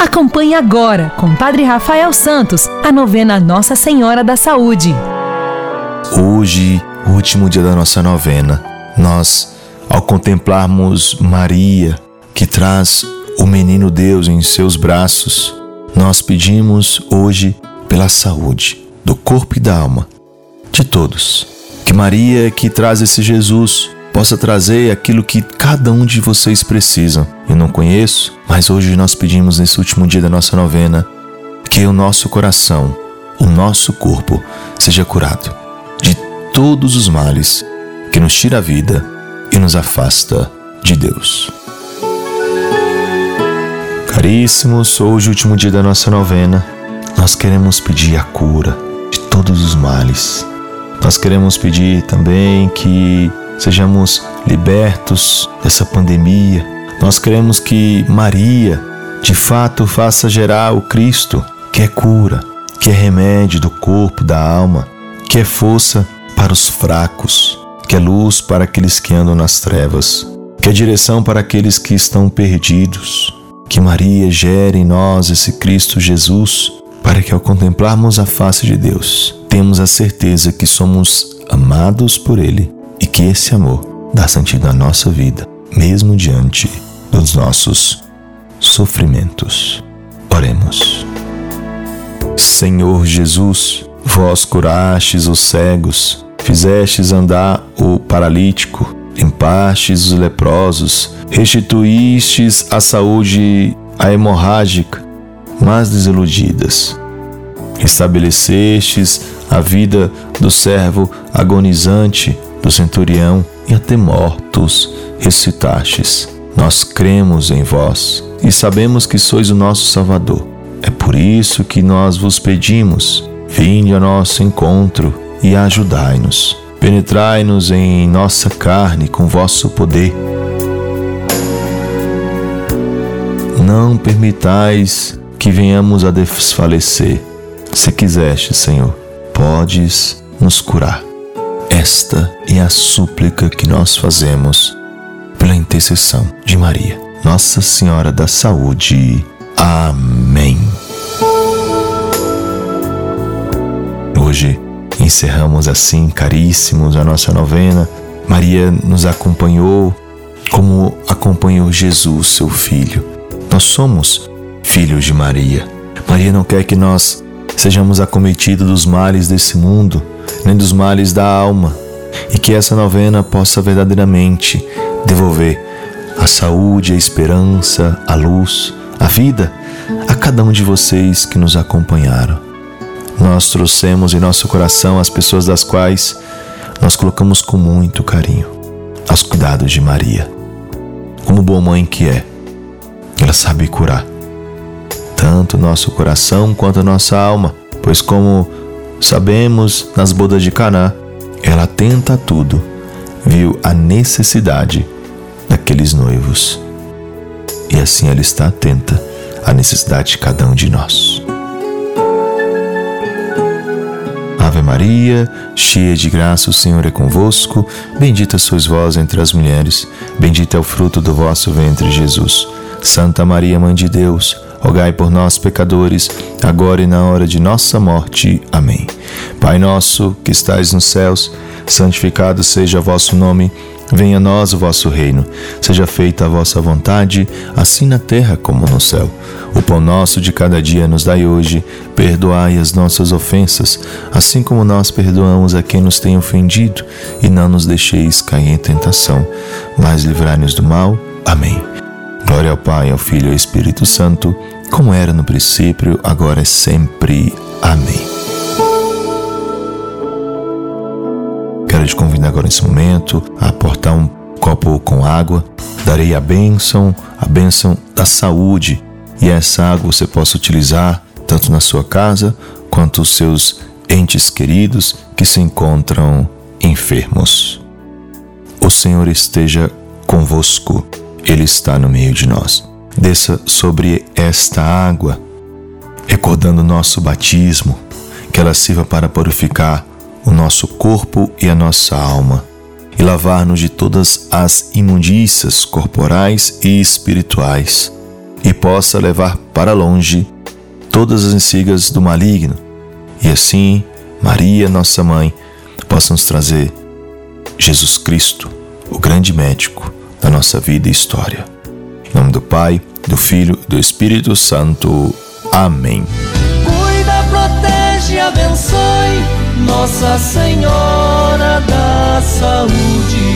Acompanhe agora, com Padre Rafael Santos, a novena Nossa Senhora da Saúde. Hoje, último dia da nossa novena, nós, ao contemplarmos Maria, que traz o menino Deus em seus braços, nós pedimos hoje pela saúde do corpo e da alma de todos. Que Maria, que traz esse Jesus, possa trazer aquilo que cada um de vocês precisam. Eu não conheço, mas hoje nós pedimos nesse último dia da nossa novena que o nosso coração, o nosso corpo seja curado de todos os males que nos tira a vida e nos afasta de Deus. Caríssimos, hoje, o último dia da nossa novena, nós queremos pedir a cura de todos os males. Nós queremos pedir também que sejamos libertos dessa pandemia. Nós queremos que Maria, de fato, faça gerar o Cristo, que é cura, que é remédio do corpo, da alma, que é força para os fracos, que é luz para aqueles que andam nas trevas, que é direção para aqueles que estão perdidos que Maria gere em nós esse Cristo Jesus, para que ao contemplarmos a face de Deus, temos a certeza que somos amados por Ele e que esse amor dá sentido à nossa vida, mesmo diante dos nossos sofrimentos. Oremos. Senhor Jesus, vós curastes os cegos, fizestes andar o paralítico, limpastes os leprosos, restituístes a saúde a hemorrágica, mas desiludidas. Estabelecestes a vida do servo agonizante, do centurião, e até mortos ressuscitastes. Nós cremos em vós e sabemos que sois o nosso Salvador. É por isso que nós vos pedimos: vinde ao nosso encontro e ajudai-nos. Penetrai-nos em nossa carne com vosso poder. Não permitais que venhamos a desfalecer. Se quiseste, Senhor, podes nos curar. Esta é a súplica que nós fazemos pela intercessão de Maria, Nossa Senhora da Saúde. Amém. Hoje, Encerramos assim, caríssimos, a nossa novena. Maria nos acompanhou como acompanhou Jesus, seu filho. Nós somos filhos de Maria. Maria não quer que nós sejamos acometidos dos males desse mundo, nem dos males da alma, e que essa novena possa verdadeiramente devolver a saúde, a esperança, a luz, a vida a cada um de vocês que nos acompanharam nós trouxemos em nosso coração as pessoas das quais nós colocamos com muito carinho aos cuidados de Maria. Como boa mãe que é, ela sabe curar tanto nosso coração quanto nossa alma, pois como sabemos nas bodas de Caná, ela tenta tudo, viu a necessidade daqueles noivos. E assim ela está atenta à necessidade de cada um de nós. Ave Maria, cheia de graça, o Senhor é convosco. Bendita sois vós entre as mulheres, bendito é o fruto do vosso ventre, Jesus. Santa Maria, Mãe de Deus, rogai por nós, pecadores, agora e na hora de nossa morte. Amém. Pai nosso, que estais nos céus, santificado seja o vosso nome. Venha a nós o vosso reino, seja feita a vossa vontade, assim na terra como no céu. O pão nosso de cada dia nos dai hoje, perdoai as nossas ofensas, assim como nós perdoamos a quem nos tem ofendido, e não nos deixeis cair em tentação, mas livrai-nos do mal. Amém. Glória ao Pai, ao Filho e ao Espírito Santo, como era no princípio, agora e sempre. Amém. Quero te convidar agora nesse momento a aportar um copo com água. Darei a bênção, a bênção da saúde. E essa água você possa utilizar tanto na sua casa quanto os seus entes queridos que se encontram enfermos. O Senhor esteja convosco, Ele está no meio de nós. Desça sobre esta água, recordando o nosso batismo, que ela sirva para purificar o nosso corpo e a nossa alma, e lavar-nos de todas as imundícias corporais e espirituais, e possa levar para longe todas as insigas do maligno. E assim, Maria, nossa mãe, possa nos trazer Jesus Cristo, o grande médico da nossa vida e história. Em nome do Pai, do Filho e do Espírito Santo. Amém. Cuida, protege, abençoe Nossa Senhora da Saúde.